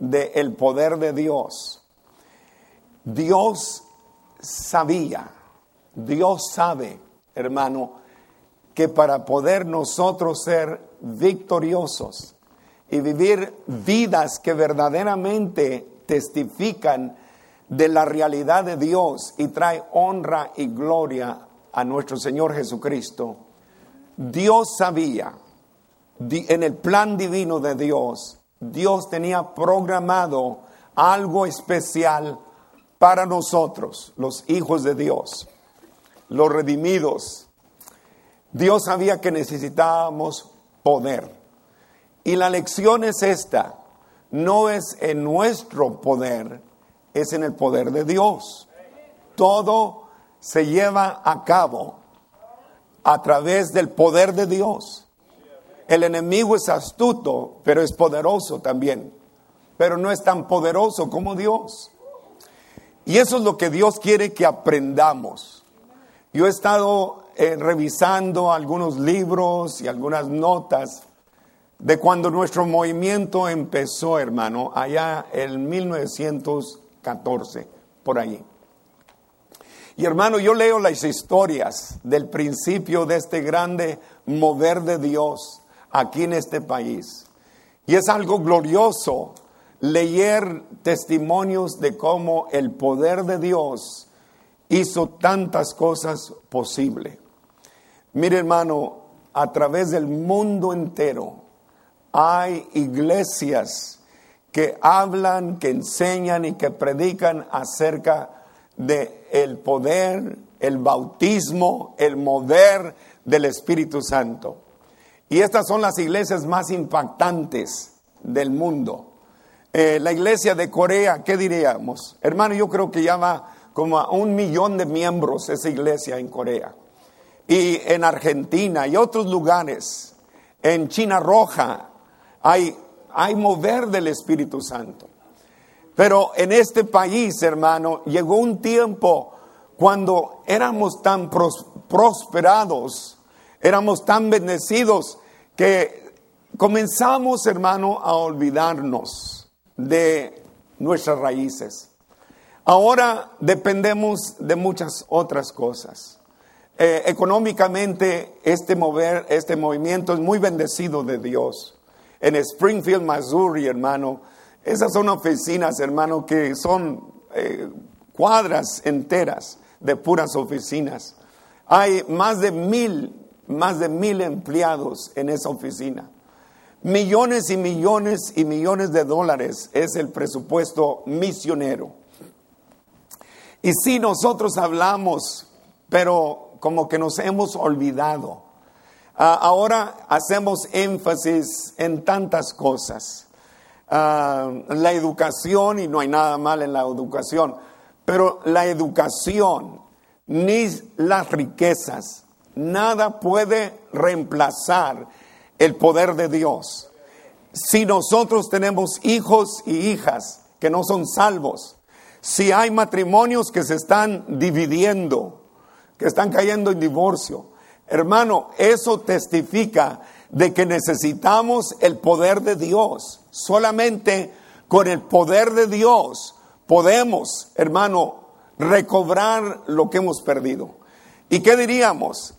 del poder de Dios. Dios sabía, Dios sabe, hermano, que para poder nosotros ser victoriosos y vivir vidas que verdaderamente testifican de la realidad de Dios y trae honra y gloria a nuestro Señor Jesucristo, Dios sabía, en el plan divino de Dios, Dios tenía programado algo especial para nosotros, los hijos de Dios, los redimidos. Dios sabía que necesitábamos poder. Y la lección es esta, no es en nuestro poder, es en el poder de Dios. Todo se lleva a cabo a través del poder de Dios. El enemigo es astuto, pero es poderoso también. Pero no es tan poderoso como Dios. Y eso es lo que Dios quiere que aprendamos. Yo he estado eh, revisando algunos libros y algunas notas de cuando nuestro movimiento empezó, hermano, allá en 1914, por allí. Y hermano, yo leo las historias del principio de este grande mover de Dios aquí en este país. Y es algo glorioso leer testimonios de cómo el poder de Dios hizo tantas cosas posibles. Mire hermano, a través del mundo entero hay iglesias que hablan, que enseñan y que predican acerca de el poder, el bautismo, el mover del Espíritu Santo. Y estas son las iglesias más impactantes del mundo. Eh, la iglesia de Corea, ¿qué diríamos? Hermano, yo creo que ya va como a un millón de miembros esa iglesia en Corea. Y en Argentina y otros lugares, en China Roja, hay, hay mover del Espíritu Santo. Pero en este país, hermano, llegó un tiempo cuando éramos tan prosperados, éramos tan bendecidos, que comenzamos, hermano, a olvidarnos de nuestras raíces. Ahora dependemos de muchas otras cosas. Eh, económicamente, este, mover, este movimiento es muy bendecido de Dios. En Springfield, Missouri, hermano, esas son oficinas, hermano, que son eh, cuadras enteras de puras oficinas. Hay más de mil, más de mil empleados en esa oficina. Millones y millones y millones de dólares es el presupuesto misionero. Y si nosotros hablamos, pero como que nos hemos olvidado. Ah, ahora hacemos énfasis en tantas cosas. Ah, la educación, y no hay nada mal en la educación, pero la educación ni las riquezas, nada puede reemplazar el poder de Dios. Si nosotros tenemos hijos y hijas que no son salvos, si hay matrimonios que se están dividiendo, que están cayendo en divorcio, hermano, eso testifica de que necesitamos el poder de Dios. Solamente con el poder de Dios podemos, hermano, recobrar lo que hemos perdido. ¿Y qué diríamos?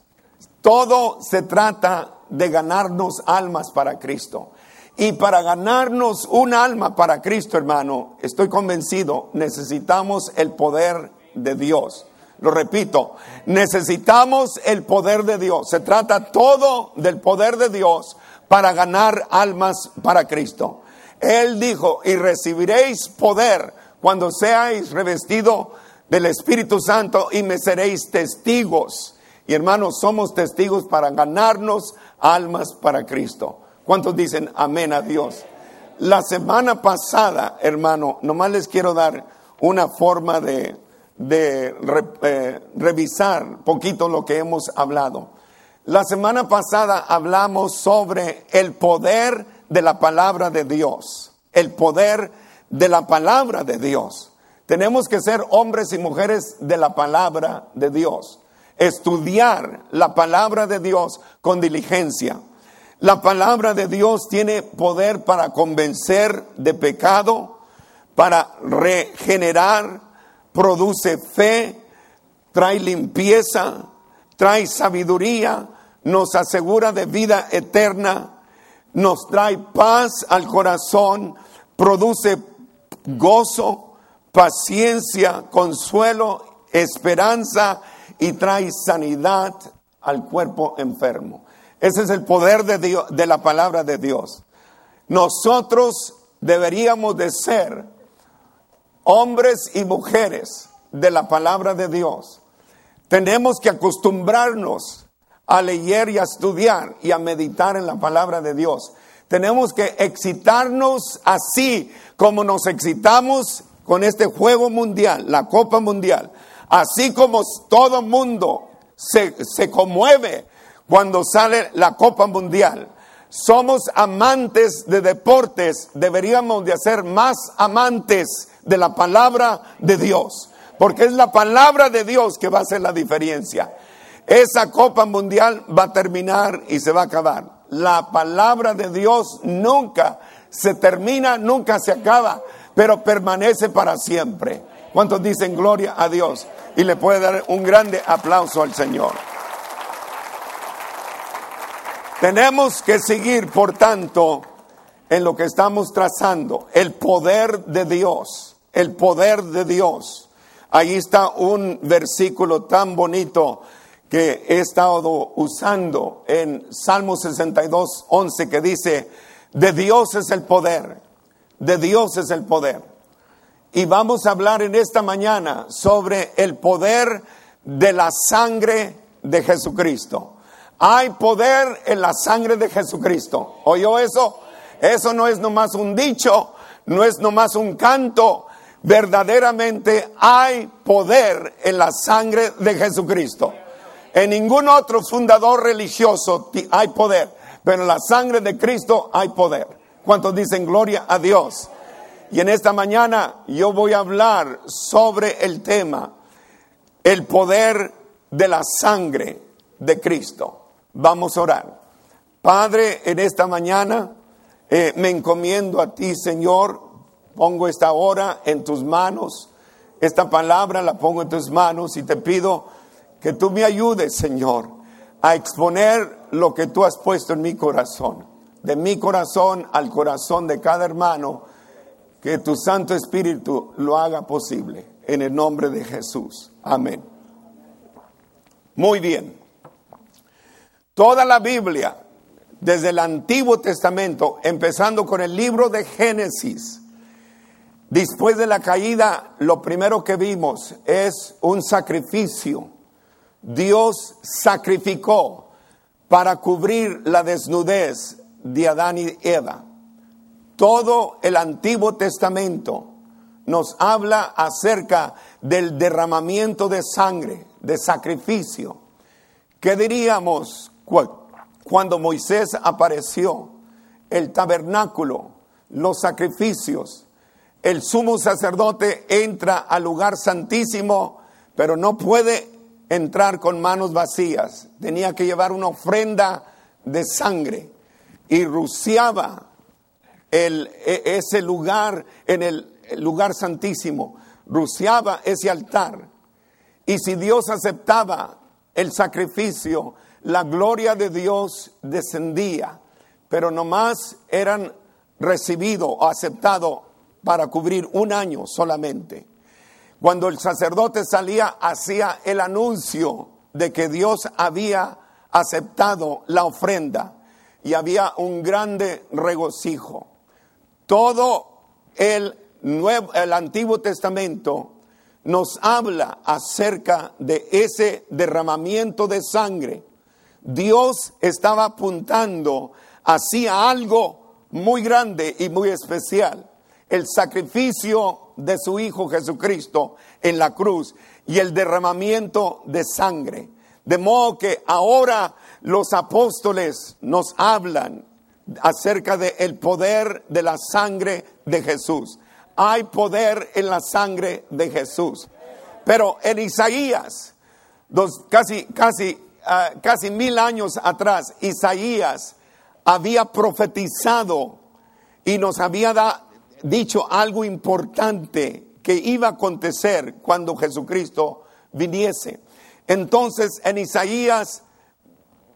Todo se trata de ganarnos almas para Cristo. Y para ganarnos un alma para Cristo, hermano, estoy convencido, necesitamos el poder de Dios. Lo repito, necesitamos el poder de Dios. Se trata todo del poder de Dios para ganar almas para Cristo. Él dijo, y recibiréis poder cuando seáis revestido del Espíritu Santo y me seréis testigos. Y hermanos, somos testigos para ganarnos almas para Cristo. ¿Cuántos dicen amén a Dios? La semana pasada, hermano, nomás les quiero dar una forma de, eh, revisar poquito lo que hemos hablado. La semana pasada hablamos sobre el poder de la palabra de Dios, el poder de la palabra de Dios. Tenemos que ser hombres y mujeres de la palabra de Dios, estudiar la palabra de Dios con diligencia. La palabra de Dios tiene poder para convencer de pecado, para regenerar, produce fe, trae limpieza, trae sabiduría, nos asegura de vida eterna, nos trae paz al corazón, produce gozo, paciencia, consuelo, esperanza y trae sanidad al cuerpo enfermo. Ese es el poder de, Dios, de la palabra de Dios. Nosotros deberíamos de ser hombres y mujeres de la palabra de Dios. Tenemos que acostumbrarnos a leer y a estudiar y a meditar en la palabra de Dios. Tenemos que excitarnos así como nos excitamos con este juego mundial, la Copa Mundial. Así como todo mundo se, se conmueve cuando sale la Copa Mundial. Somos amantes de deportes, deberíamos de ser más amantes de la palabra de Dios, porque es la palabra de Dios que va a hacer la diferencia. Esa Copa Mundial va a terminar y se va a acabar. La palabra de Dios nunca se termina, nunca se acaba, pero permanece para siempre. ¿Cuántos dicen gloria a Dios? Y le puede dar un grande aplauso al Señor. Tenemos que seguir, por tanto, en lo que estamos trazando, el poder de Dios, el poder de Dios. Ahí está un versículo tan bonito que he estado usando en Salmo 62, 11, que dice, de Dios es el poder, de Dios es el poder. Y vamos a hablar en esta mañana sobre el poder de la sangre de Jesucristo. Hay poder en la sangre de Jesucristo. ¿Oyó eso? Eso no es nomás un dicho, no es nomás un canto. Verdaderamente hay poder en la sangre de Jesucristo. En ningún otro fundador religioso hay poder, pero en la sangre de Cristo hay poder. ¿Cuántos dicen gloria a Dios? Y en esta mañana yo voy a hablar sobre el tema, el poder de la sangre de Cristo. Vamos a orar. Padre, en esta mañana eh, me encomiendo a ti, Señor. Pongo esta hora en tus manos. Esta palabra la pongo en tus manos y te pido que tú me ayudes, Señor, a exponer lo que tú has puesto en mi corazón. De mi corazón al corazón de cada hermano. Que tu Santo Espíritu lo haga posible. En el nombre de Jesús. Amén. Muy bien. Toda la Biblia, desde el Antiguo Testamento, empezando con el libro de Génesis, después de la caída, lo primero que vimos es un sacrificio. Dios sacrificó para cubrir la desnudez de Adán y Eva. Todo el Antiguo Testamento nos habla acerca del derramamiento de sangre, de sacrificio. ¿Qué diríamos cuando Moisés apareció, el tabernáculo, los sacrificios, el sumo sacerdote entra al lugar santísimo, pero no puede entrar con manos vacías. Tenía que llevar una ofrenda de sangre y rociaba el, e, ese lugar en el lugar santísimo, rociaba ese altar. Y si Dios aceptaba el sacrificio, la gloria de Dios descendía, pero nomás eran recibidos o aceptados para cubrir un año solamente. Cuando el sacerdote salía, hacía el anuncio de que Dios había aceptado la ofrenda y había un grande regocijo. Todo el, Antiguo Testamento nos habla acerca de ese derramamiento de sangre Dios estaba apuntando hacia algo muy grande y muy especial, el sacrificio de su Hijo Jesucristo en la cruz y el derramamiento de sangre. De modo que ahora los apóstoles nos hablan acerca del el poder de la sangre de Jesús. Hay poder en la sangre de Jesús. Pero en Isaías, dos, casi, casi casi mil años atrás, Isaías había profetizado y nos había dicho algo importante que iba a acontecer cuando Jesucristo viniese. Entonces en Isaías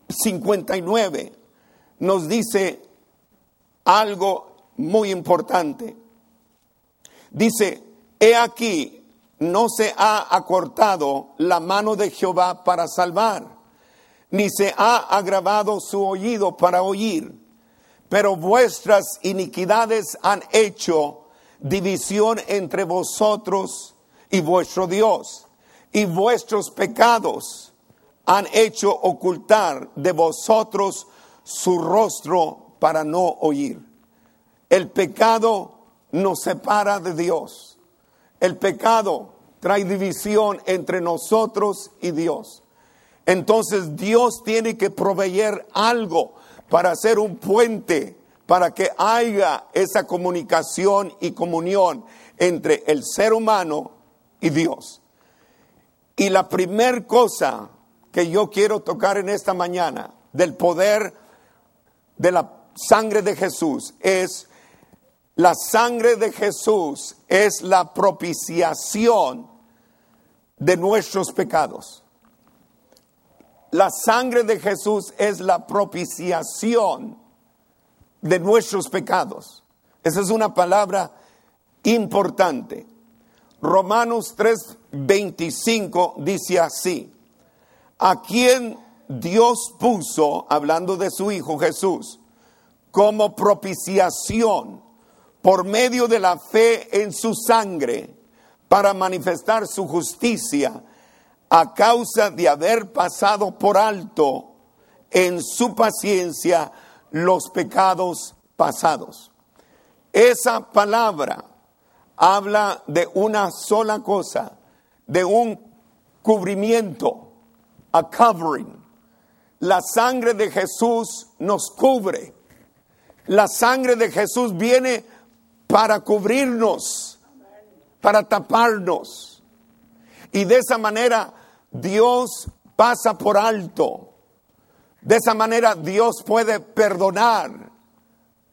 59 nos dice algo muy importante. Dice, he aquí, no se ha acortado la mano de Jehová para salvar, ni se ha agravado su oído para oír, pero vuestras iniquidades han hecho división entre vosotros y vuestro Dios, y vuestros pecados han hecho ocultar de vosotros su rostro para no oír. El pecado nos separa de Dios. El pecado trae división entre nosotros y Dios. Entonces Dios tiene que proveer algo para hacer un puente, para que haya esa comunicación y comunión entre el ser humano y Dios. Y la primer cosa que yo quiero tocar en esta mañana del poder de la sangre de Jesús es la sangre de Jesús es la propiciación de nuestros pecados. La sangre de Jesús es la propiciación de nuestros pecados. Esa es una palabra importante. Romanos 3:25 dice así, a quien Dios puso, hablando de su Hijo Jesús, como propiciación por medio de la fe en su sangre para manifestar su justicia a causa de haber pasado por alto en su paciencia los pecados pasados. Esa palabra habla de una sola cosa, de un cubrimiento, a covering. La sangre de Jesús nos cubre. La sangre de Jesús viene para cubrirnos, para taparnos. Y de esa manera Dios pasa por alto. De esa manera Dios puede perdonar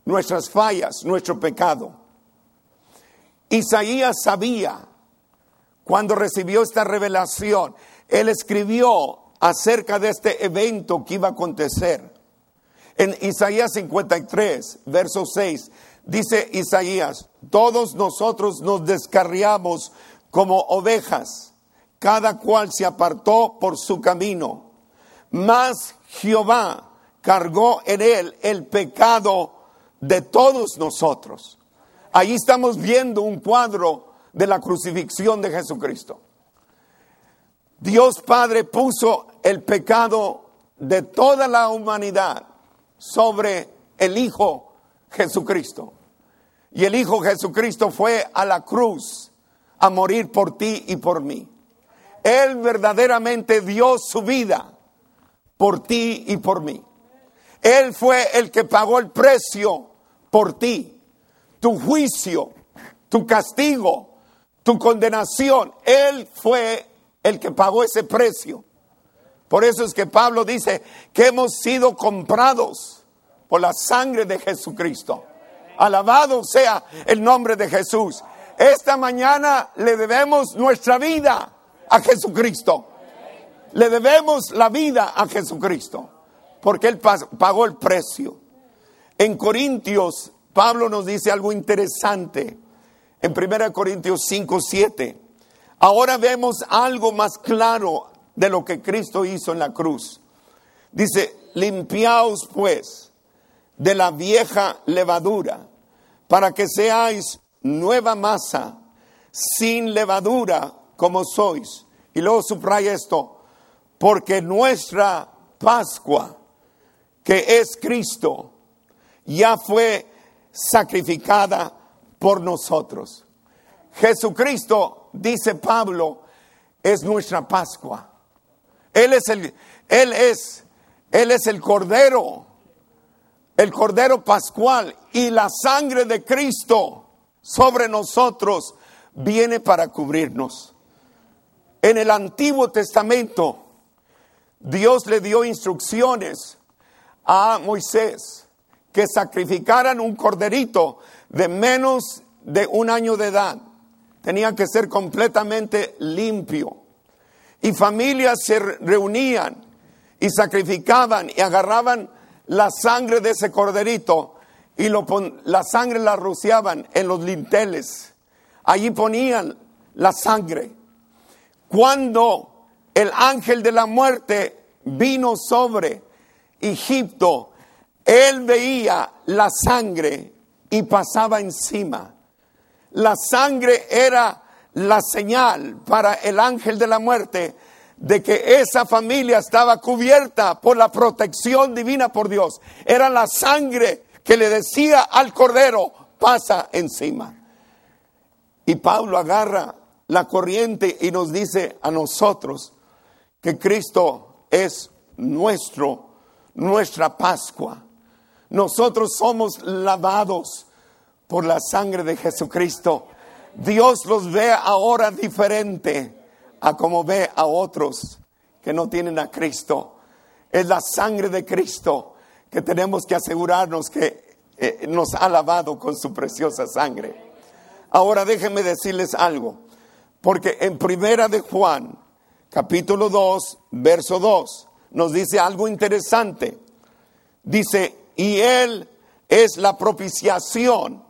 nuestras fallas, nuestro pecado. Isaías sabía cuando recibió esta revelación, él escribió acerca de este evento que iba a acontecer. En Isaías 53, verso 6, dice Isaías, todos nosotros nos descarriamos como ovejas cada cual se apartó por su camino. Mas Jehová cargó en él el pecado de todos nosotros. Ahí estamos viendo un cuadro de la crucifixión de Jesucristo. Dios Padre puso el pecado de toda la humanidad sobre el Hijo Jesucristo. Y el Hijo Jesucristo fue a la cruz a morir por ti y por mí. Él verdaderamente dio su vida por ti y por mí. Él fue el que pagó el precio por ti. Tu juicio, tu castigo, tu condenación. Él fue el que pagó ese precio. Por eso es que Pablo dice que hemos sido comprados por la sangre de Jesucristo. Alabado sea el nombre de Jesús. Esta mañana le debemos nuestra vida a Jesucristo. Le debemos la vida a Jesucristo, porque Él pagó el precio. En Corintios, Pablo nos dice algo interesante. En 1 Corintios 5, 7. Ahora vemos algo más claro de lo que Cristo hizo en la cruz. Dice, limpiaos pues de la vieja levadura, para que seáis nueva masa, sin levadura como sois. Y luego subraya esto, porque nuestra Pascua, que es Cristo, ya fue sacrificada por nosotros. Jesucristo, dice Pablo, es nuestra Pascua. Él es el, él es, él es el Cordero, el Cordero Pascual y la sangre de Cristo sobre nosotros viene para cubrirnos. En el Antiguo Testamento, Dios le dio instrucciones a Moisés que sacrificaran un corderito de menos de un año de edad. Tenía que ser completamente limpio. Y familias se reunían y sacrificaban y agarraban la sangre de ese corderito y lo la sangre la rociaban en los linteles. Allí ponían la sangre. Cuando el ángel de la muerte vino sobre Egipto, él veía la sangre y pasaba encima. La sangre era la señal para el ángel de la muerte de que esa familia estaba cubierta por la protección divina por Dios. Era la sangre que le decía al cordero, pasa encima. Y Pablo agarra la corriente y nos dice a nosotros que Cristo es nuestro, nuestra Pascua. Nosotros somos lavados por la sangre de Jesucristo. Dios los ve ahora diferente a como ve a otros que no tienen a Cristo. Es la sangre de Cristo que tenemos que asegurarnos que eh, nos ha lavado con su preciosa sangre. Ahora déjenme decirles algo, porque en Primera de Juan, capítulo 2, verso 2, nos dice algo interesante. Dice, y Él es la propiciación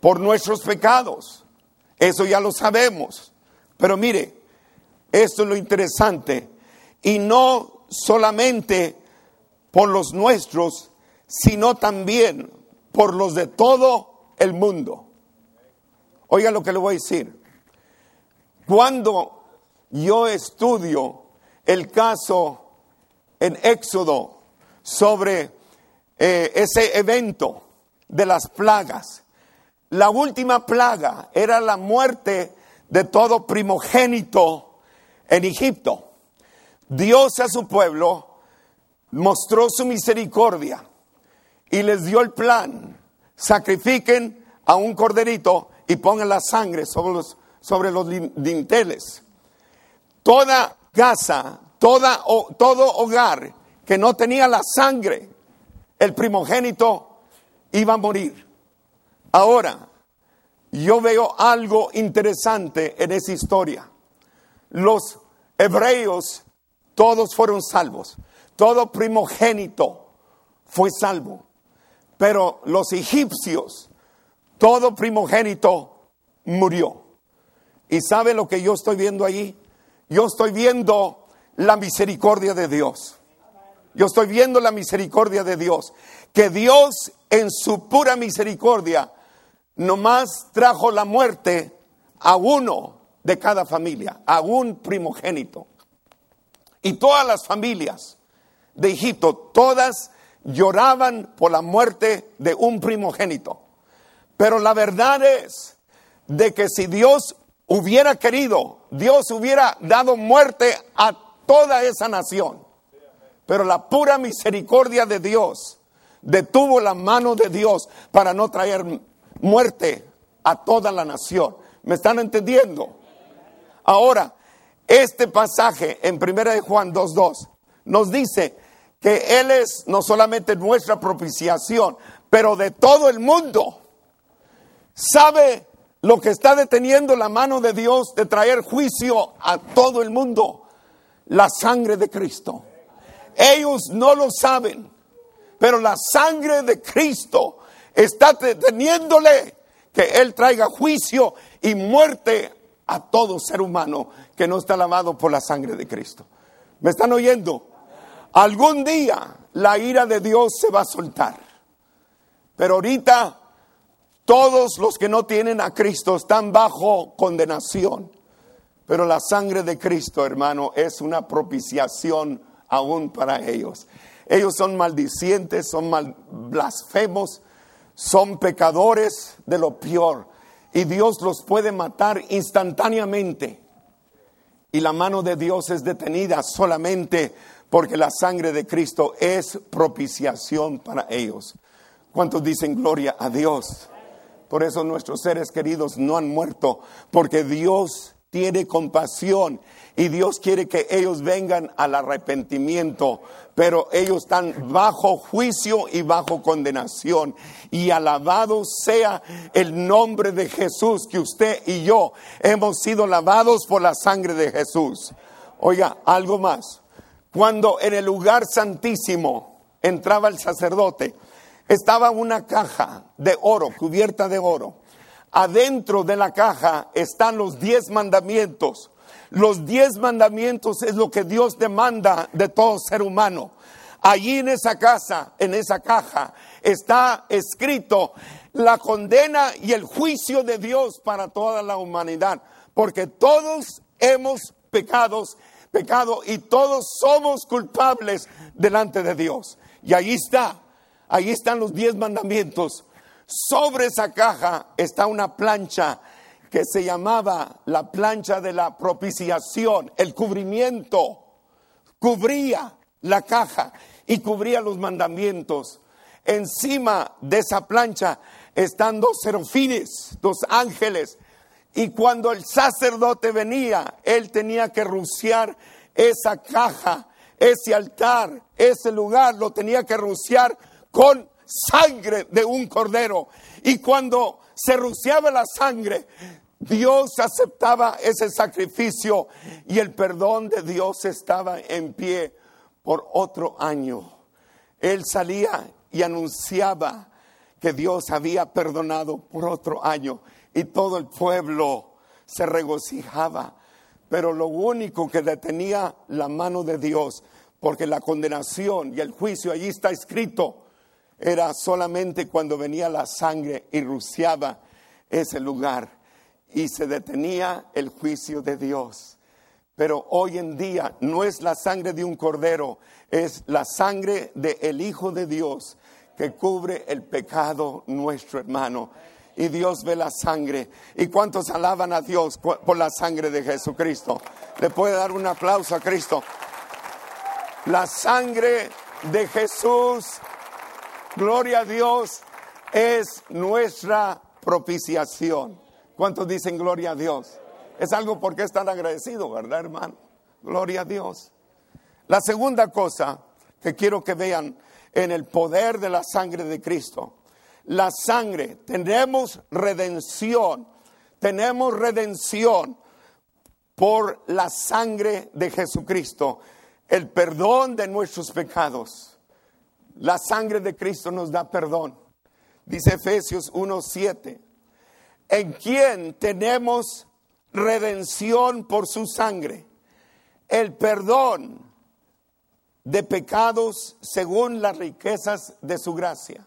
por nuestros pecados. Eso ya lo sabemos. Pero mire, esto es lo interesante. Y no solamente por los nuestros, sino también por los de todo el mundo. Oiga lo que le voy a decir. Cuando yo estudio el caso en Éxodo sobre eh, ese evento de las plagas. La última plaga era la muerte de todo primogénito en Egipto. Dios a su pueblo mostró su misericordia y les dio el plan. Sacrifiquen a un corderito y pongan la sangre sobre los, sobre los dinteles. Toda casa, toda, todo hogar que no tenía la sangre el primogénito iba a morir. Ahora, yo veo algo interesante en esa historia. Los hebreos, todos fueron salvos. Todo primogénito fue salvo. Pero los egipcios, todo primogénito murió. ¿Y sabe lo que yo estoy viendo allí? Yo estoy viendo la misericordia de Dios. Yo estoy viendo la misericordia de Dios. Que Dios en su pura misericordia nomás trajo la muerte a uno de cada familia, a un primogénito. Y todas las familias de Egipto, todas lloraban por la muerte de un primogénito. Pero la verdad es de que si Dios hubiera querido, Dios hubiera dado muerte a toda esa nación. Pero la pura misericordia de Dios detuvo la mano de Dios para no traer muerte a toda la nación. ¿Me están entendiendo? Ahora, este pasaje en 1 de Juan 2.2 nos dice que Él es no solamente nuestra propiciación, pero de todo el mundo. ¿Sabe lo que está deteniendo la mano de Dios de traer juicio a todo el mundo? La sangre de Cristo. Ellos no lo saben, pero la sangre de Cristo está deteniéndole que Él traiga juicio y muerte a todo ser humano que no está lavado por la sangre de Cristo. ¿Me están oyendo? Algún día la ira de Dios se va a soltar. Pero ahorita todos los que no tienen a Cristo están bajo condenación. Pero la sangre de Cristo, hermano, es una propiciación aún para ellos. Ellos son maldicientes, son mal, blasfemos, son pecadores de lo peor. Y Dios los puede matar instantáneamente. Y la mano de Dios es detenida solamente porque la sangre de Cristo es propiciación para ellos. ¿Cuántos dicen gloria a Dios? Por eso nuestros seres queridos no han muerto, porque Dios tiene compasión y Dios quiere que ellos vengan al arrepentimiento, pero ellos están bajo juicio y bajo condenación. Y alabado sea el nombre de Jesús, que usted y yo hemos sido lavados por la sangre de Jesús. Oiga, algo más. Cuando en el lugar santísimo entraba el sacerdote, estaba una caja de oro, cubierta de oro. Adentro de la caja están los diez mandamientos. Los diez mandamientos es lo que Dios demanda de todo ser humano. Allí en esa casa, en esa caja, está escrito la condena y el juicio de Dios para toda la humanidad, porque todos hemos pecados, pecado y todos somos culpables delante de Dios. Y ahí está, ahí están los diez mandamientos. Sobre esa caja está una plancha que se llamaba la plancha de la propiciación, el cubrimiento, cubría la caja y cubría los mandamientos. Encima de esa plancha están dos serafines, dos ángeles, y cuando el sacerdote venía, él tenía que rociar esa caja, ese altar, ese lugar, lo tenía que rociar con sangre de un cordero. Y cuando se rociaba la sangre, Dios aceptaba ese sacrificio y el perdón de Dios estaba en pie por otro año. Él salía y anunciaba que Dios había perdonado por otro año y todo el pueblo se regocijaba. Pero lo único que detenía la mano de Dios, porque la condenación y el juicio allí está escrito, era solamente cuando venía la sangre y rociaba ese lugar y se detenía el juicio de Dios. Pero hoy en día no es la sangre de un cordero, es la sangre del el Hijo de Dios que cubre el pecado nuestro hermano. Y Dios ve la sangre. ¿Y cuántos alaban a Dios por la sangre de Jesucristo? Le puede dar un aplauso a Cristo. La sangre de Jesús, gloria a Dios, es nuestra propiciación. ¿Cuántos dicen gloria a Dios? Es algo por qué estar agradecido, ¿verdad, hermano? Gloria a Dios. La segunda cosa que quiero que vean en el poder de la sangre de Cristo. La sangre, tenemos redención, tenemos redención por la sangre de Jesucristo, el perdón de nuestros pecados. La sangre de Cristo nos da perdón. Dice Efesios 1:7 en quien tenemos redención por su sangre, el perdón de pecados según las riquezas de su gracia.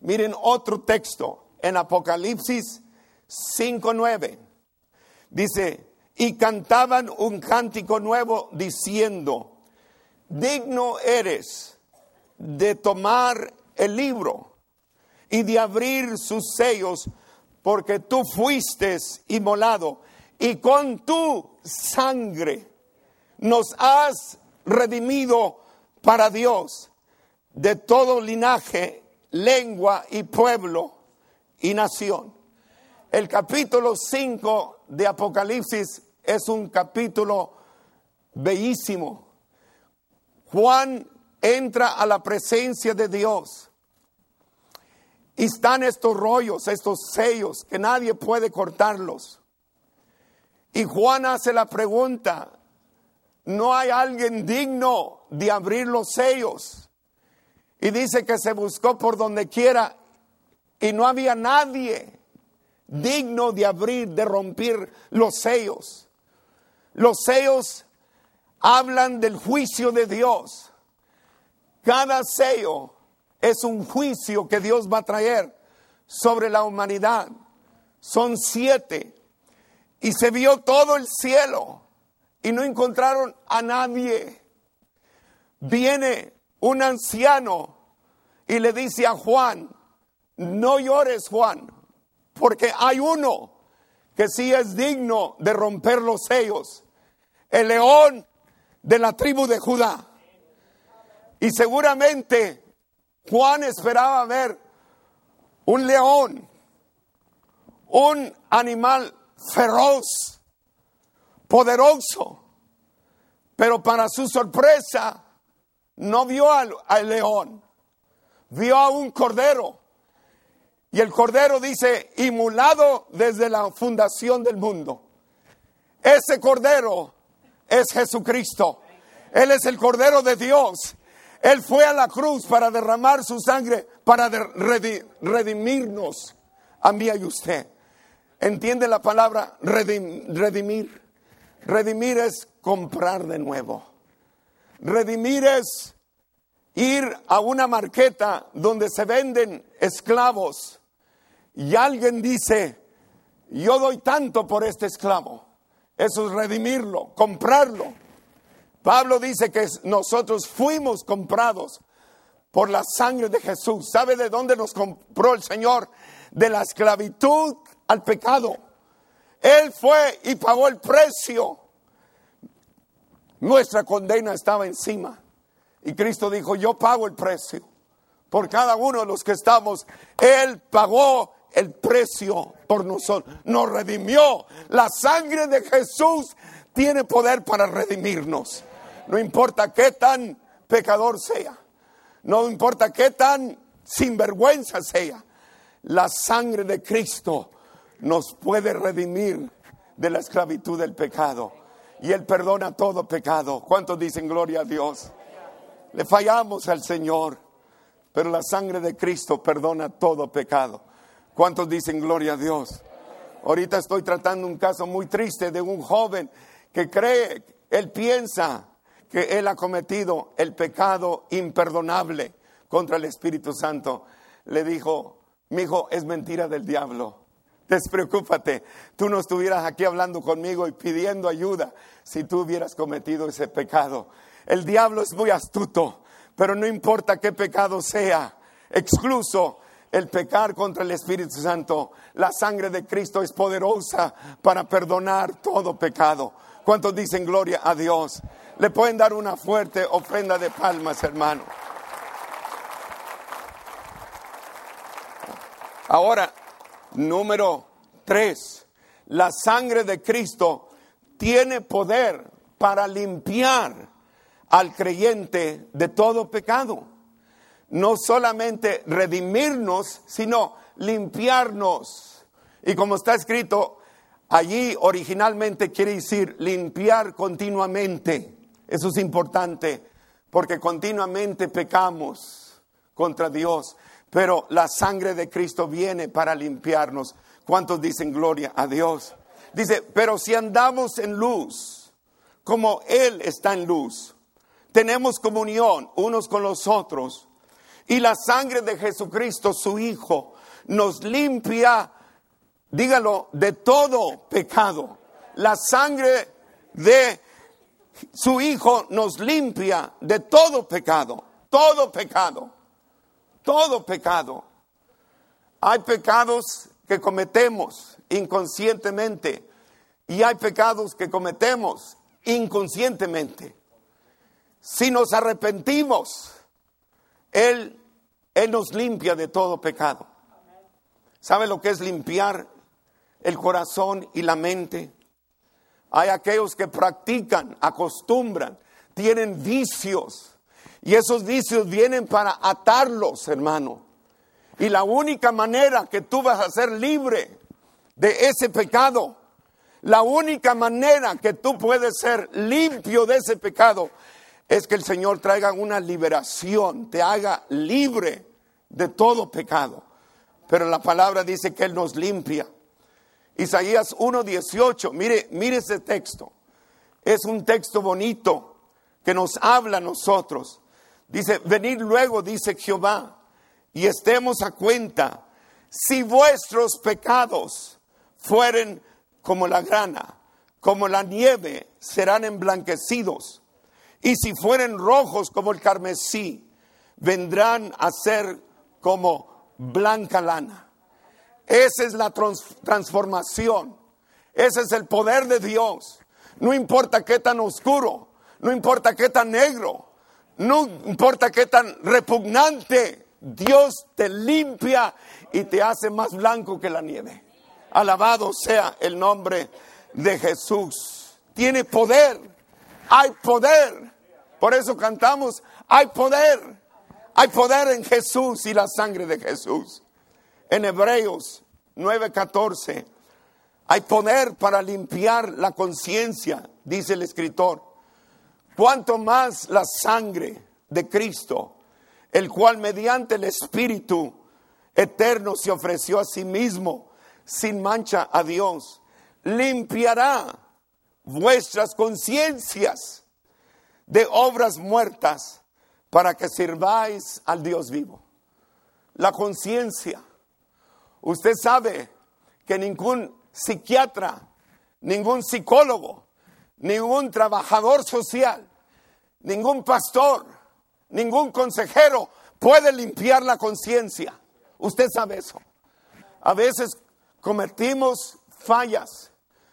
Miren otro texto en Apocalipsis 5:9. Dice, y cantaban un cántico nuevo diciendo, digno eres de tomar el libro y de abrir sus sellos porque tú fuiste inmolado y con tu sangre nos has redimido para Dios de todo linaje, lengua y pueblo y nación. El capítulo 5 de Apocalipsis es un capítulo bellísimo. Juan entra a la presencia de Dios y están estos rollos, estos sellos, que nadie puede cortarlos. Y Juan hace la pregunta, ¿no hay alguien digno de abrir los sellos? Y dice que se buscó por donde quiera y no había nadie digno de abrir, de romper los sellos. Los sellos hablan del juicio de Dios. Cada sello es un juicio que Dios va a traer sobre la humanidad. Son siete. Y se vio todo el cielo y no encontraron a nadie. Viene un anciano y le dice a Juan, no llores Juan, porque hay uno que sí es digno de romper los sellos, el león de la tribu de Judá. Y seguramente Juan esperaba ver un león, un animal feroz, poderoso. Pero para su sorpresa, no vio al, león, vio a un cordero. Y el cordero dice, inmulado desde la fundación del mundo. Ese cordero es Jesucristo. Él es el cordero de Dios. Él fue a la cruz para derramar su sangre, para redimirnos a mí y usted. ¿Entiende la palabra redimir? Redimir es comprar de nuevo. Redimir es ir a una marqueta donde se venden esclavos y alguien dice, yo doy tanto por este esclavo. Eso es redimirlo, comprarlo. Pablo dice que nosotros fuimos comprados por la sangre de Jesús. ¿Sabe de dónde nos compró el Señor? De la esclavitud al pecado. Él fue y pagó el precio. Nuestra condena estaba encima. Y Cristo dijo, yo pago el precio. Por cada uno de los que estamos, Él pagó el precio por nosotros. Nos redimió. La sangre de Jesús tiene poder para redimirnos. No importa qué tan pecador sea. No importa qué tan sinvergüenza sea. La sangre de Cristo nos puede redimir de la esclavitud del pecado. Y Él perdona todo pecado. ¿Cuántos dicen gloria a Dios? Le fallamos al Señor, pero la sangre de Cristo perdona todo pecado. ¿Cuántos dicen gloria a Dios? Ahorita estoy tratando un caso muy triste de un joven que cree, él piensa que él ha cometido el pecado imperdonable contra el Espíritu Santo. Le dijo, mi hijo, es mentira del diablo. Despreocúpate, tú no estuvieras aquí hablando conmigo y pidiendo ayuda si tú hubieras cometido ese pecado. El diablo es muy astuto, pero no importa qué pecado sea, excluso el pecar contra el Espíritu Santo, la sangre de Cristo es poderosa para perdonar todo pecado. ¿Cuántos dicen gloria a Dios? Le pueden dar una fuerte ofrenda de palmas, hermano. Ahora, Número tres, la sangre de Cristo tiene poder para limpiar al creyente de todo pecado. No solamente redimirnos, sino limpiarnos. Y como está escrito, allí originalmente quiere decir limpiar continuamente. Eso es importante, porque continuamente pecamos contra Dios pero la sangre de Cristo viene para limpiarnos. ¿Cuántos dicen gloria a Dios? Dice, pero si andamos en luz, como Él está en luz, tenemos comunión unos con los otros, y la sangre de Jesucristo, su Hijo, nos limpia, dígalo, de todo pecado. La sangre de su Hijo nos limpia de todo pecado, todo pecado todo pecado. Hay pecados que cometemos inconscientemente y hay pecados que cometemos inconscientemente. Si nos arrepentimos, Él, Él nos limpia de todo pecado. ¿Sabe lo que es limpiar el corazón y la mente? Hay aquellos que practican, acostumbran, tienen vicios y esos vicios vienen para atarlos, hermano. Y la única manera que tú vas a ser libre de ese pecado, la única manera que tú puedes ser limpio de ese pecado, es que el Señor traiga una liberación, te haga libre de todo pecado. Pero la palabra dice que Él nos limpia. Isaías 1.18, mire, mire ese texto. Es un texto bonito que nos habla a nosotros. Dice, venid luego, dice Jehová, y estemos a cuenta, si vuestros pecados fueren como la grana, como la nieve, serán emblanquecidos, y si fueren rojos como el carmesí, vendrán a ser como blanca lana. Esa es la transformación, ese es el poder de Dios. No importa qué tan oscuro, no importa qué tan negro, no importa qué tan repugnante, Dios te limpia y te hace más blanco que la nieve. Alabado sea el nombre de Jesús. tiene poder. Hay poder. Por eso cantamos, hay poder. Hay poder en Jesús y la sangre de Jesús. En Hebreos 9:14, hay poder para limpiar la conciencia, dice el escritor. Cuanto más la sangre de Cristo, el cual mediante el Espíritu eterno se ofreció a sí mismo sin mancha a Dios, limpiará vuestras conciencias de obras muertas para que sirváis al Dios vivo. La conciencia. Usted sabe que ningún psiquiatra, ningún psicólogo, ningún trabajador social, ningún pastor, ningún consejero puede limpiar la conciencia. Usted sabe eso. A veces cometimos fallas,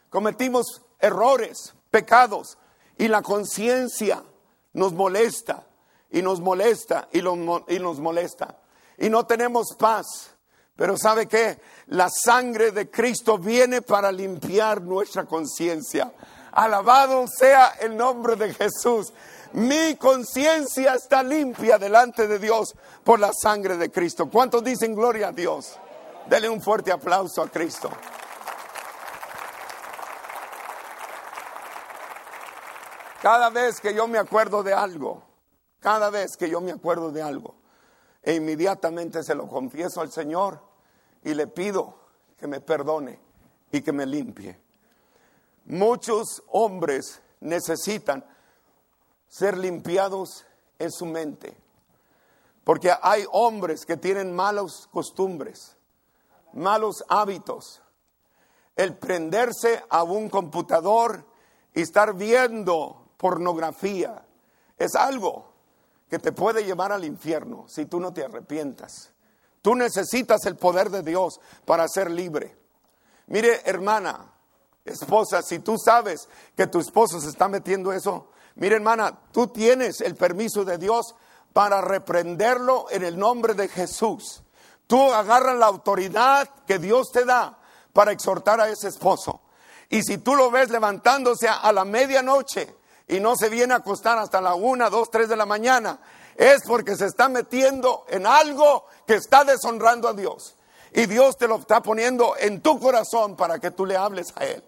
cometimos errores, pecados, y la conciencia nos molesta, y nos molesta, y, y, nos molesta. Y no tenemos paz. Pero ¿sabe qué? La sangre de Cristo viene para limpiar nuestra conciencia. Alabado sea el nombre de Jesús. Mi conciencia está limpia delante de Dios por la sangre de Cristo. ¿Cuántos dicen gloria a Dios? Dele un fuerte aplauso a Cristo. Cada vez que yo me acuerdo de algo, cada vez que yo me acuerdo de algo, e inmediatamente se lo confieso al Señor y le pido que me perdone y que me limpie. Muchos hombres necesitan ser limpiados en su mente, porque hay hombres que tienen malas costumbres, malos hábitos. El prenderse a un computador y estar viendo pornografía es algo que te puede llevar al infierno si tú no te arrepientas. Tú necesitas el poder de Dios para ser libre. Mire, hermana, esposa, si tú sabes que tu esposo se está metiendo eso, mire, hermana, tú tienes el permiso de Dios para reprenderlo en el nombre de Jesús. Tú agarras la autoridad que Dios te da para exhortar a ese esposo. Y si tú lo ves levantándose a la medianoche y no se viene a acostar hasta la una, dos, tres de la mañana, es porque se está metiendo en algo que está deshonrando a Dios. Y Dios te lo está poniendo en tu corazón para que tú le hables a Él.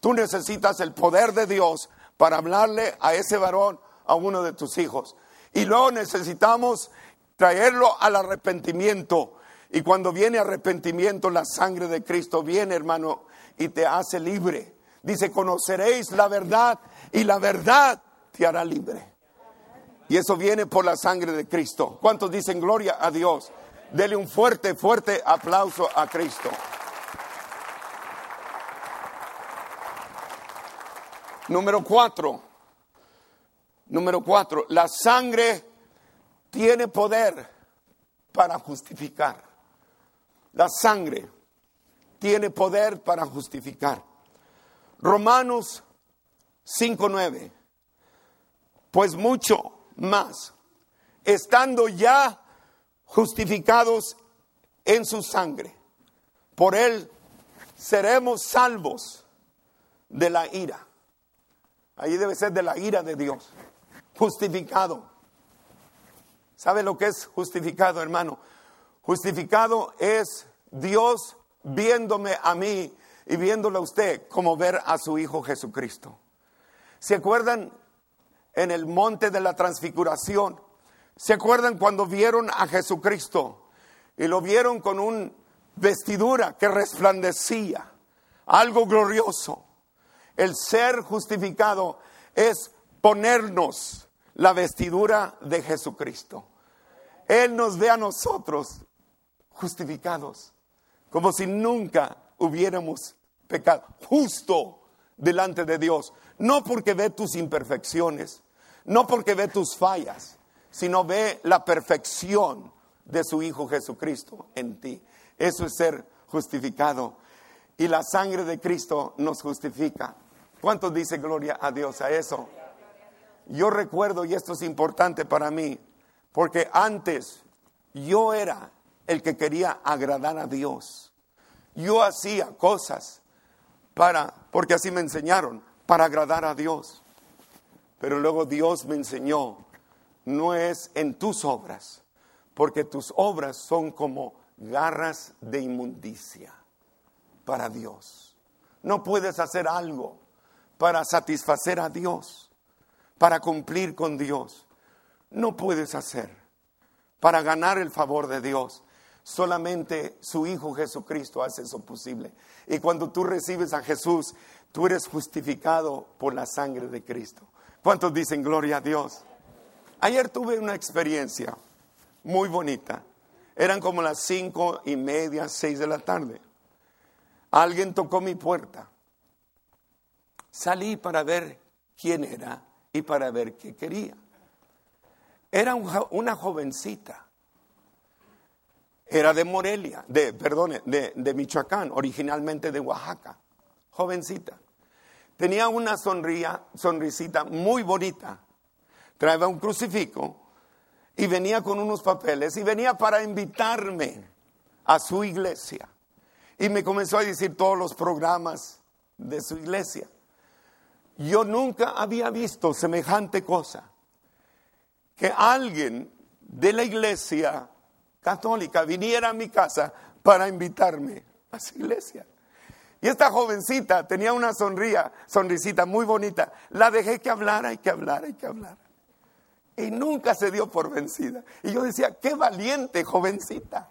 Tú necesitas el poder de Dios para hablarle a ese varón, a uno de tus hijos. Y luego necesitamos traerlo al arrepentimiento. Y cuando viene arrepentimiento, la sangre de Cristo viene, hermano, y te hace libre. Dice, conoceréis la verdad y la verdad te hará libre. Y eso viene por la sangre de Cristo. ¿Cuántos dicen gloria a Dios? Dele un fuerte, fuerte aplauso a Cristo. Número cuatro. Número cuatro. La sangre tiene poder para justificar. La sangre tiene poder para justificar. Romanos 5.9. Pues mucho más, estando ya justificados en su sangre. Por él seremos salvos de la ira. Ahí debe ser de la ira de Dios. Justificado. ¿Sabe lo que es justificado, hermano? Justificado es Dios viéndome a mí y viéndole a usted como ver a su Hijo Jesucristo. ¿Se acuerdan en el monte de la transfiguración? ¿Se acuerdan cuando vieron a Jesucristo y lo vieron con una vestidura que resplandecía, algo glorioso? El ser justificado es ponernos la vestidura de Jesucristo. Él nos ve a nosotros justificados, como si nunca hubiéramos pecado, justo delante de Dios. No porque ve tus imperfecciones, no porque ve tus fallas, sino ve la perfección de su Hijo Jesucristo en ti. Eso es ser justificado. Y la sangre de Cristo nos justifica. ¿Cuántos dice gloria a Dios a eso? Yo recuerdo, y esto es importante para mí, porque antes yo era el que quería agradar a Dios. Yo hacía cosas para, porque así me enseñaron, para agradar a Dios. Pero luego Dios me enseñó, no es en tus obras, porque tus obras son como garras de inmundicia para Dios. No puedes hacer algo para satisfacer a Dios, para cumplir con Dios. No puedes hacer para ganar el favor de Dios. Solamente su Hijo Jesucristo hace eso posible. Y cuando tú recibes a Jesús, tú eres justificado por la sangre de Cristo. ¿Cuántos dicen gloria a Dios? Ayer tuve una experiencia muy bonita. Eran como las cinco y media, seis de la tarde. Alguien tocó mi puerta. Salí para ver quién era y para ver qué quería. Era una jovencita. Era de Morelia, de, perdón, de, de Michoacán, originalmente de Oaxaca. Jovencita. Tenía una sonría, sonrisita muy bonita. Traía un crucifijo y venía con unos papeles y venía para invitarme a su iglesia. Y me comenzó a decir todos los programas de su iglesia. Yo nunca había visto semejante cosa. Que alguien de la iglesia católica viniera a mi casa para invitarme a su iglesia. Y esta jovencita tenía una sonría, sonrisita muy bonita. La dejé que hablara y que hablara y que hablara. Y nunca se dio por vencida. Y yo decía, qué valiente jovencita.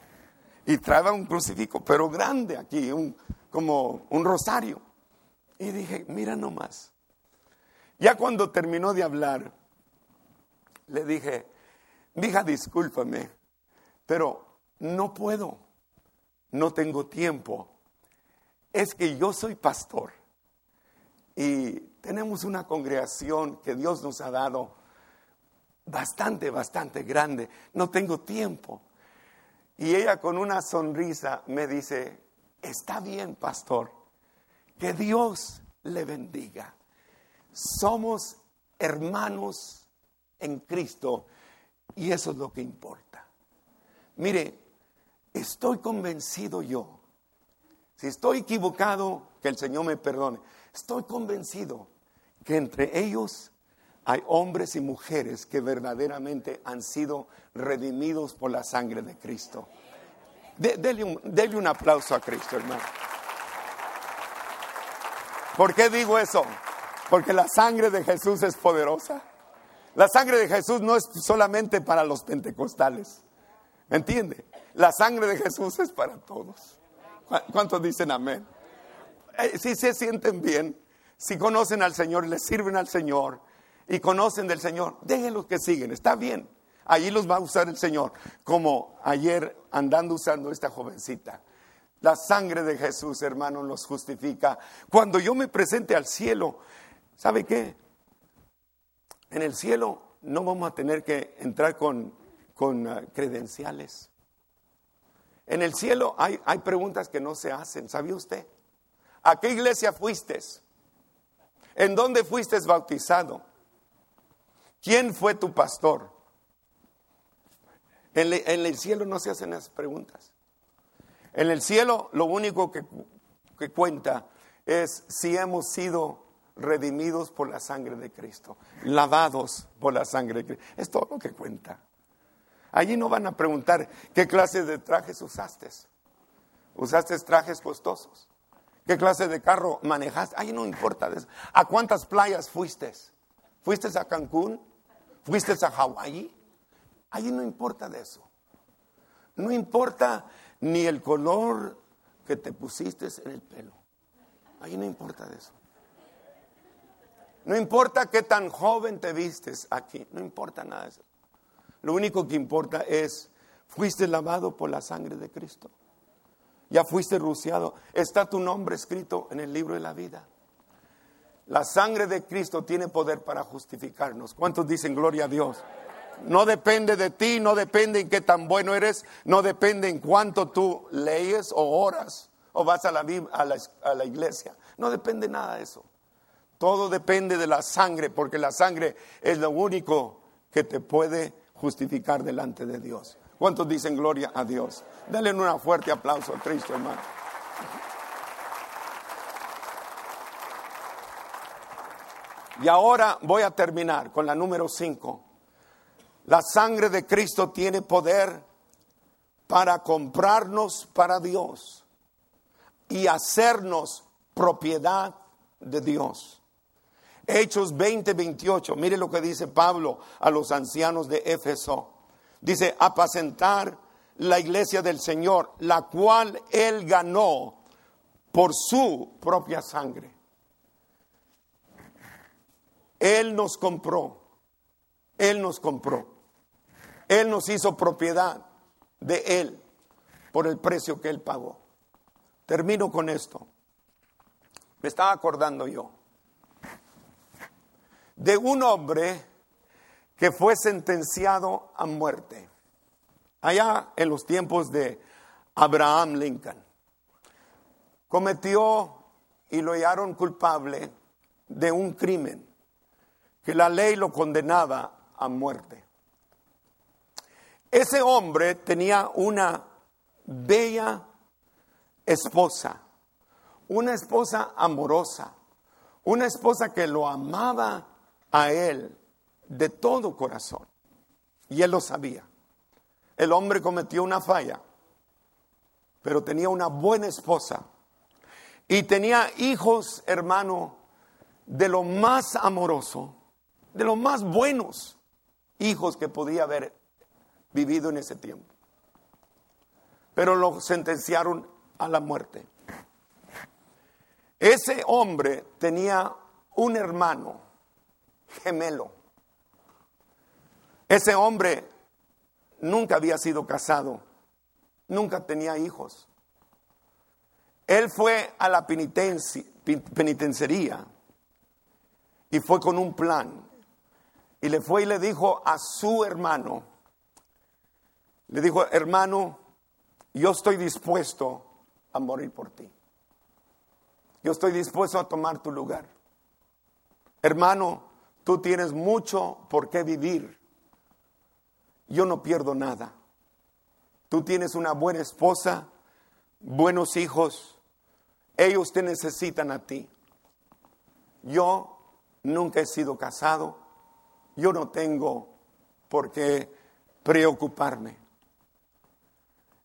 Y traía un crucifijo, pero grande aquí, un, como un rosario. Y dije, mira nomás. Ya cuando terminó de hablar, le dije, hija, discúlpame, pero no puedo, no tengo tiempo es que yo soy pastor y tenemos una congregación que Dios nos ha dado bastante, bastante grande. No tengo tiempo. Y ella con una sonrisa me dice, está bien, pastor, que Dios le bendiga. Somos hermanos en Cristo y eso es lo que importa. Mire, estoy convencido yo si estoy equivocado, que el Señor me perdone. Estoy convencido que entre ellos hay hombres y mujeres que verdaderamente han sido redimidos por la sangre de Cristo. dele, un, un aplauso a Cristo, hermano. ¿Por qué digo eso? Porque la sangre de Jesús es poderosa. La sangre de Jesús no es solamente para los pentecostales. ¿Me entiende? La sangre de Jesús es para todos. ¿Cuántos dicen amén? Eh, si se sienten bien, si conocen al Señor, les sirven al Señor y conocen del Señor, déjenlos que siguen, está bien. Allí los va a usar el Señor, como ayer andando usando esta jovencita. La sangre de Jesús, hermano, los justifica. Cuando yo me presente al cielo, ¿sabe qué? En el cielo no vamos a tener que entrar con, con ah, credenciales. En el cielo hay, hay preguntas que no se hacen, ¿sabía usted? ¿A qué iglesia fuiste? ¿En dónde fuiste bautizado? ¿Quién fue tu pastor? En, el cielo no se hacen esas preguntas. En el cielo lo único que, que cuenta es si hemos sido redimidos por la sangre de Cristo, lavados por la sangre de Cristo. Es todo lo que cuenta. Allí no van a preguntar qué clase de trajes usaste. ¿Usaste trajes costosos? ¿Qué clase de carro manejaste? Allí no importa eso. ¿A cuántas playas fuiste? ¿Fuiste a Cancún? ¿Fuiste a Hawái? Allí no importa de eso. No importa ni el color que te pusiste en el pelo. Allí no importa de eso. No importa qué tan joven te vistes aquí. No importa nada de eso. Lo único que importa es, fuiste lavado por la sangre de Cristo. Ya fuiste rociado. Está tu nombre escrito en el libro de la vida. La sangre de Cristo tiene poder para justificarnos. ¿Cuántos dicen gloria a Dios? No depende de ti, no depende en qué tan bueno eres, no depende en cuánto tú lees o oras o vas a la, a la, a la iglesia. No depende nada de eso. Todo depende de la sangre, porque la sangre es lo único que te puede justificar delante de Dios. ¿Cuántos dicen gloria a Dios? Denle un fuerte aplauso a Cristo, hermano. Y ahora voy a terminar con la número 5. La sangre de Cristo tiene poder para comprarnos para Dios y hacernos propiedad de Dios. Hechos 20, 28. Mire lo que dice Pablo a los ancianos de Éfeso. Dice, apacentar la iglesia del Señor, la cual él ganó por su propia sangre. Él nos compró, Él nos compró, Él nos hizo propiedad de Él por el precio que Él pagó. Termino con esto. Me estaba acordando yo de un hombre que fue sentenciado a muerte allá en los tiempos de Abraham Lincoln. Cometió y lo hallaron culpable de un crimen que la ley lo condenaba a muerte. Ese hombre tenía una bella esposa, una esposa amorosa, una esposa que lo amaba a él de todo corazón. Y él lo sabía. El hombre cometió una falla, pero tenía una buena esposa. Y tenía hijos, hermano, de lo más amoroso, de los más buenos hijos que podía haber vivido en ese tiempo. Pero lo sentenciaron a la muerte. Ese hombre tenía un hermano gemelo. Ese hombre nunca había sido casado, nunca tenía hijos. Él fue a la penitenciaría y fue con un plan. Y le fue y le dijo a su hermano, le dijo, hermano, yo estoy dispuesto a morir por ti. Yo estoy dispuesto a tomar tu lugar. Hermano, tú tienes mucho por qué vivir yo no pierdo nada. Tú tienes una buena esposa, buenos hijos, ellos te necesitan a ti. Yo nunca he sido casado, yo no tengo por qué preocuparme.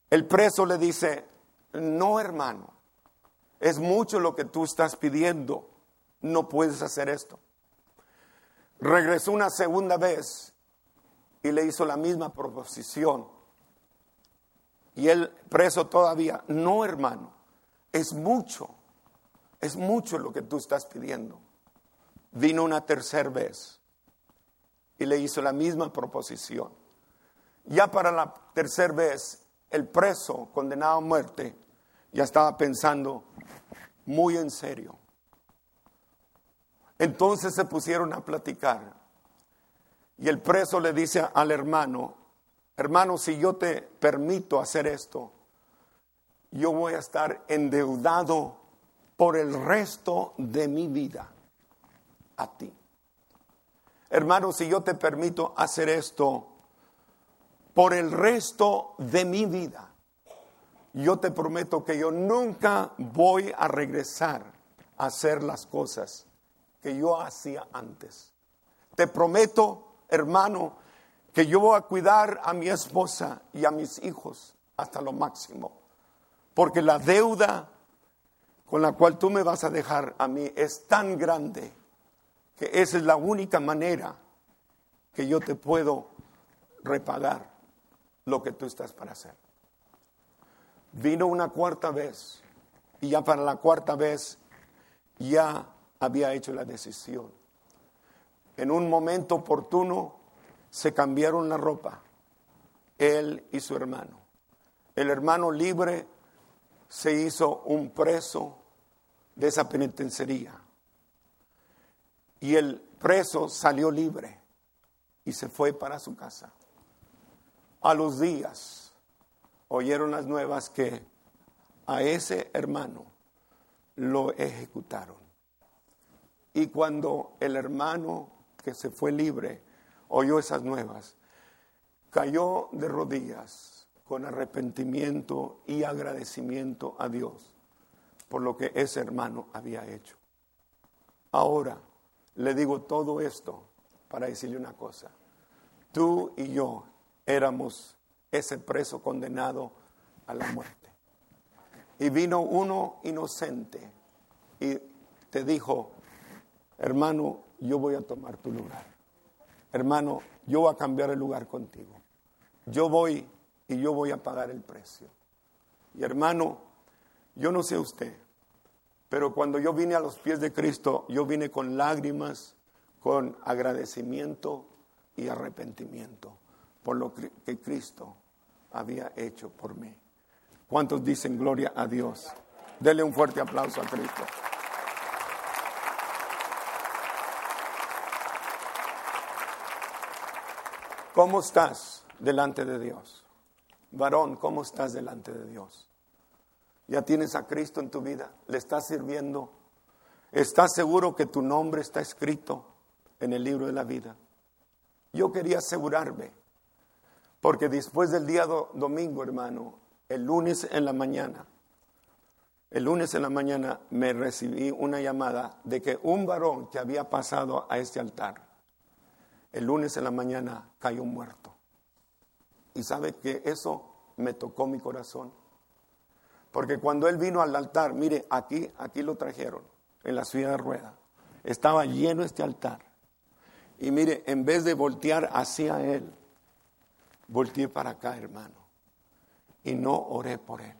El preso le dice, no hermano, es mucho lo que tú estás pidiendo, no puedes hacer esto. Regresó una segunda vez y le hizo la misma proposición. Y él preso todavía, no hermano, es mucho, es mucho lo que tú estás pidiendo. Vino una tercera vez y le hizo la misma proposición. Ya para la tercera vez, el preso condenado a muerte ya estaba pensando muy en serio. Entonces se pusieron a platicar y el preso le dice al hermano, hermano, si yo te permito hacer esto, yo voy a estar endeudado por el resto de mi vida a ti. Hermano, si yo te permito hacer esto por el resto de mi vida, yo te prometo que yo nunca voy a regresar a hacer las cosas que yo hacía antes. Te prometo hermano, que yo voy a cuidar a mi esposa y a mis hijos hasta lo máximo. Porque la deuda con la cual tú me vas a dejar a mí es tan grande que esa es la única manera que yo te puedo repagar lo que tú estás para hacer. Vino una cuarta vez y ya para la cuarta vez ya había hecho la decisión en un momento oportuno se cambiaron la ropa, él y su hermano. El hermano libre se hizo un preso de esa penitenciaría. Y el preso salió libre y se fue para su casa. A los días oyeron las nuevas que a ese hermano lo ejecutaron. Y cuando el hermano que se fue libre, oyó esas nuevas, cayó de rodillas con arrepentimiento y agradecimiento a Dios por lo que ese hermano había hecho. Ahora, le digo todo esto para decirle una cosa. Tú y yo éramos ese preso condenado a la muerte. Y vino uno inocente y te dijo, hermano, yo voy a tomar tu lugar. Hermano, yo voy a cambiar el lugar contigo. Yo voy y yo voy a pagar el precio. Y hermano, yo no sé usted, pero cuando yo vine a los pies de Cristo, yo vine con lágrimas, con agradecimiento y arrepentimiento por lo que Cristo había hecho por mí. ¿Cuántos dicen gloria a Dios? Dele un fuerte aplauso a Cristo. ¿Cómo estás delante de Dios? Varón, ¿cómo estás delante de Dios? ¿Ya tienes a Cristo en tu vida? ¿Le estás sirviendo? ¿Estás seguro que tu nombre está escrito en el libro de la vida? Yo quería asegurarme, porque después del día domingo, hermano, el lunes en la mañana, el lunes en la mañana me recibí una llamada de que un varón que había pasado a este altar, el lunes en la mañana cayó muerto. Y sabe que eso me tocó mi corazón. Porque cuando él vino al altar, mire, aquí, aquí lo trajeron, en la ciudad de rueda. Estaba lleno este altar. Y mire, en vez de voltear hacia él, volteé para acá, hermano. Y no oré por él.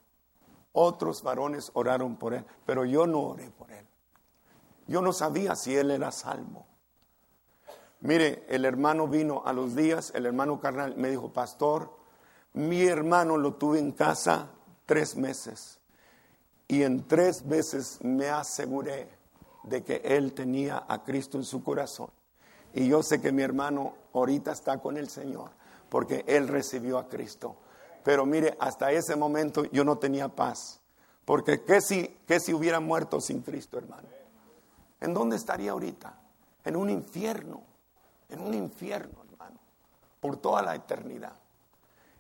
Otros varones oraron por él, pero yo no oré por él. Yo no sabía si él era salvo. Mire, el hermano vino a los días, el hermano carnal me dijo, pastor, mi hermano lo tuve en casa tres meses y en tres veces me aseguré de que él tenía a Cristo en su corazón. Y yo sé que mi hermano ahorita está con el Señor porque él recibió a Cristo. Pero mire, hasta ese momento yo no tenía paz. Porque ¿qué si, qué si hubiera muerto sin Cristo, hermano? ¿En dónde estaría ahorita? En un infierno en un infierno, hermano, por toda la eternidad.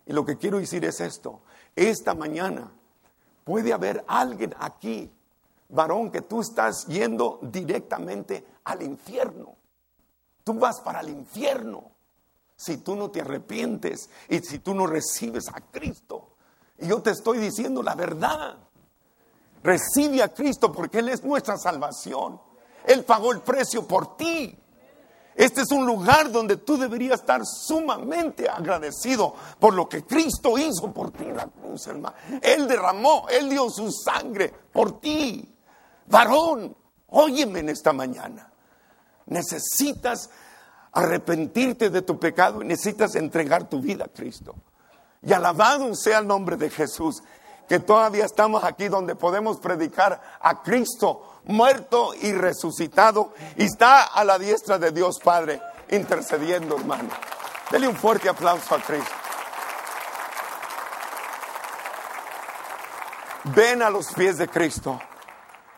Y lo que quiero decir es esto, esta mañana puede haber alguien aquí, varón, que tú estás yendo directamente al infierno. Tú vas para el infierno si tú no te arrepientes y si tú no recibes a Cristo. Y yo te estoy diciendo la verdad. Recibe a Cristo porque Él es nuestra salvación. Él pagó el precio por ti. Este es un lugar donde tú deberías estar sumamente agradecido por lo que Cristo hizo por ti la cruz, hermano. Él derramó, Él dio su sangre por ti. Varón, óyeme en esta mañana. Necesitas arrepentirte de tu pecado y necesitas entregar tu vida a Cristo. Y alabado sea el nombre de Jesús, que todavía estamos aquí donde podemos predicar a Cristo muerto y resucitado, y está a la diestra de Dios Padre intercediendo, hermano. Dele un fuerte aplauso a Cristo. Ven a los pies de Cristo.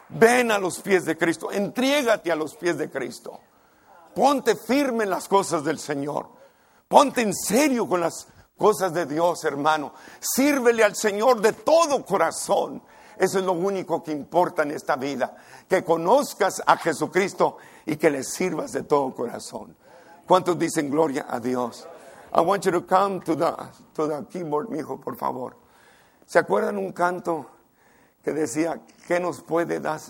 Ven a los pies de Cristo. Entrégate a los pies de Cristo. Ponte firme en las cosas del Señor. Ponte en serio con las cosas de Dios, hermano. Sírvele al Señor de todo corazón. Eso es lo único que importa en esta vida. Que conozcas a Jesucristo y que le sirvas de todo corazón. ¿Cuántos dicen gloria a Dios? I want you to come to the, to the keyboard, mi hijo, por favor. ¿Se acuerdan un canto que decía, ¿qué nos puede dar